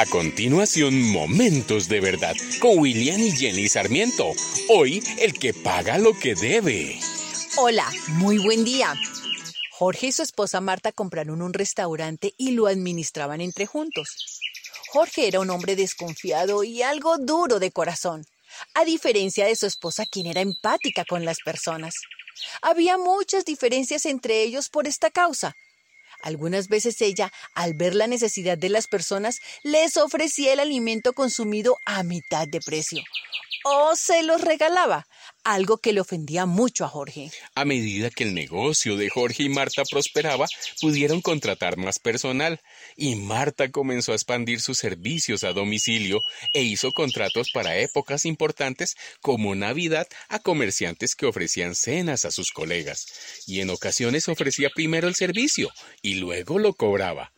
A continuación, Momentos de Verdad con William y Jenny Sarmiento. Hoy, el que paga lo que debe. Hola, muy buen día. Jorge y su esposa Marta compraron un restaurante y lo administraban entre juntos. Jorge era un hombre desconfiado y algo duro de corazón, a diferencia de su esposa quien era empática con las personas. Había muchas diferencias entre ellos por esta causa, algunas veces ella, al ver la necesidad de las personas, les ofrecía el alimento consumido a mitad de precio o se los regalaba, algo que le ofendía mucho a Jorge. A medida que el negocio de Jorge y Marta prosperaba, pudieron contratar más personal y Marta comenzó a expandir sus servicios a domicilio e hizo contratos para épocas importantes como Navidad a comerciantes que ofrecían cenas a sus colegas y en ocasiones ofrecía primero el servicio y luego lo cobraba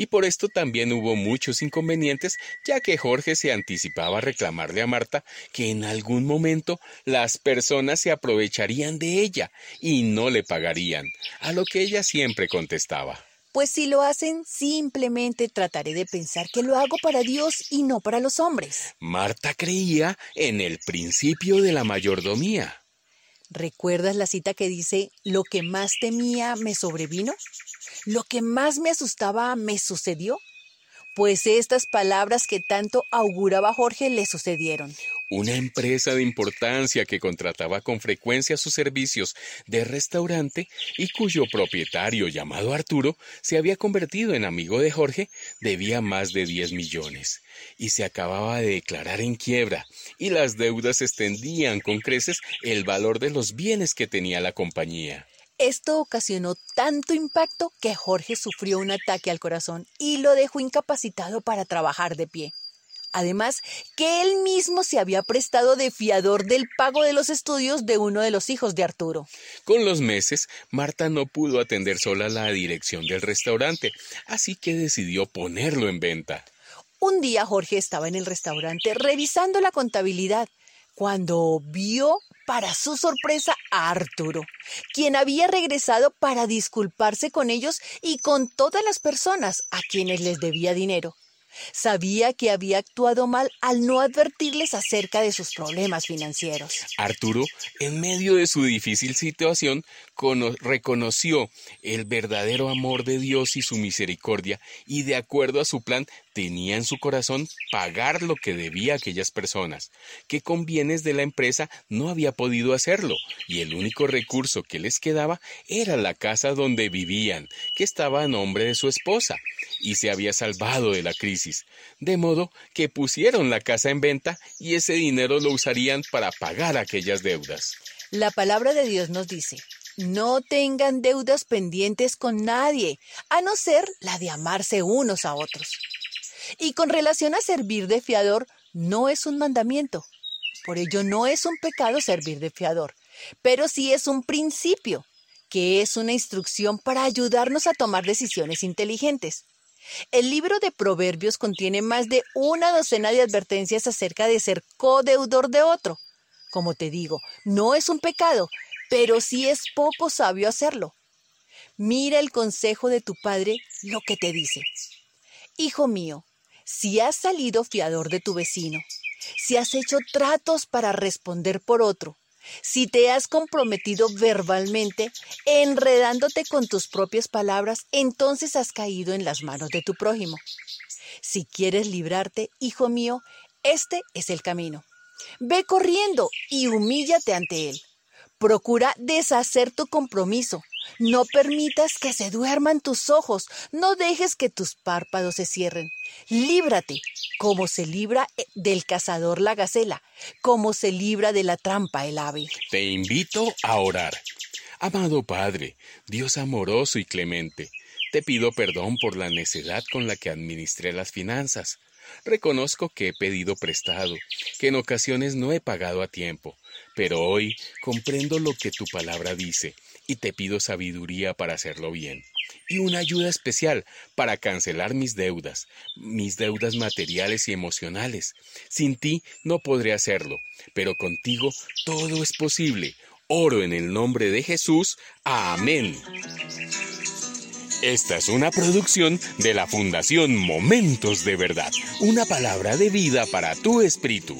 y por esto también hubo muchos inconvenientes, ya que Jorge se anticipaba a reclamarle a Marta que en algún momento las personas se aprovecharían de ella y no le pagarían, a lo que ella siempre contestaba. Pues si lo hacen, simplemente trataré de pensar que lo hago para Dios y no para los hombres. Marta creía en el principio de la mayordomía. ¿Recuerdas la cita que dice, lo que más temía me sobrevino? ¿Lo que más me asustaba me sucedió? Pues estas palabras que tanto auguraba Jorge le sucedieron. Una empresa de importancia que contrataba con frecuencia sus servicios de restaurante y cuyo propietario llamado Arturo se había convertido en amigo de Jorge debía más de 10 millones y se acababa de declarar en quiebra y las deudas extendían con creces el valor de los bienes que tenía la compañía. Esto ocasionó tanto impacto que Jorge sufrió un ataque al corazón y lo dejó incapacitado para trabajar de pie. Además, que él mismo se había prestado de fiador del pago de los estudios de uno de los hijos de Arturo. Con los meses, Marta no pudo atender sola la dirección del restaurante, así que decidió ponerlo en venta. Un día Jorge estaba en el restaurante revisando la contabilidad cuando vio, para su sorpresa, a Arturo, quien había regresado para disculparse con ellos y con todas las personas a quienes les debía dinero. Sabía que había actuado mal al no advertirles acerca de sus problemas financieros. Arturo, en medio de su difícil situación, reconoció el verdadero amor de Dios y su misericordia y de acuerdo a su plan tenía en su corazón pagar lo que debía a aquellas personas, que con bienes de la empresa no había podido hacerlo, y el único recurso que les quedaba era la casa donde vivían, que estaba a nombre de su esposa, y se había salvado de la crisis, de modo que pusieron la casa en venta y ese dinero lo usarían para pagar aquellas deudas. La palabra de Dios nos dice, no tengan deudas pendientes con nadie, a no ser la de amarse unos a otros. Y con relación a servir de fiador, no es un mandamiento. Por ello no es un pecado servir de fiador, pero sí es un principio, que es una instrucción para ayudarnos a tomar decisiones inteligentes. El libro de Proverbios contiene más de una docena de advertencias acerca de ser codeudor de otro. Como te digo, no es un pecado, pero sí es poco sabio hacerlo. Mira el consejo de tu padre, lo que te dice. Hijo mío, si has salido fiador de tu vecino, si has hecho tratos para responder por otro, si te has comprometido verbalmente, enredándote con tus propias palabras, entonces has caído en las manos de tu prójimo. Si quieres librarte, hijo mío, este es el camino. Ve corriendo y humíllate ante él. Procura deshacer tu compromiso. No permitas que se duerman tus ojos. No dejes que tus párpados se cierren. Líbrate, como se libra eh, del cazador la gacela, como se libra de la trampa el ave. Te invito a orar. Amado Padre, Dios amoroso y clemente, te pido perdón por la necedad con la que administré las finanzas. Reconozco que he pedido prestado, que en ocasiones no he pagado a tiempo, pero hoy comprendo lo que tu palabra dice y te pido sabiduría para hacerlo bien y una ayuda especial para cancelar mis deudas, mis deudas materiales y emocionales. Sin ti no podré hacerlo, pero contigo todo es posible. Oro en el nombre de Jesús. Amén. Esta es una producción de la Fundación Momentos de Verdad, una palabra de vida para tu espíritu.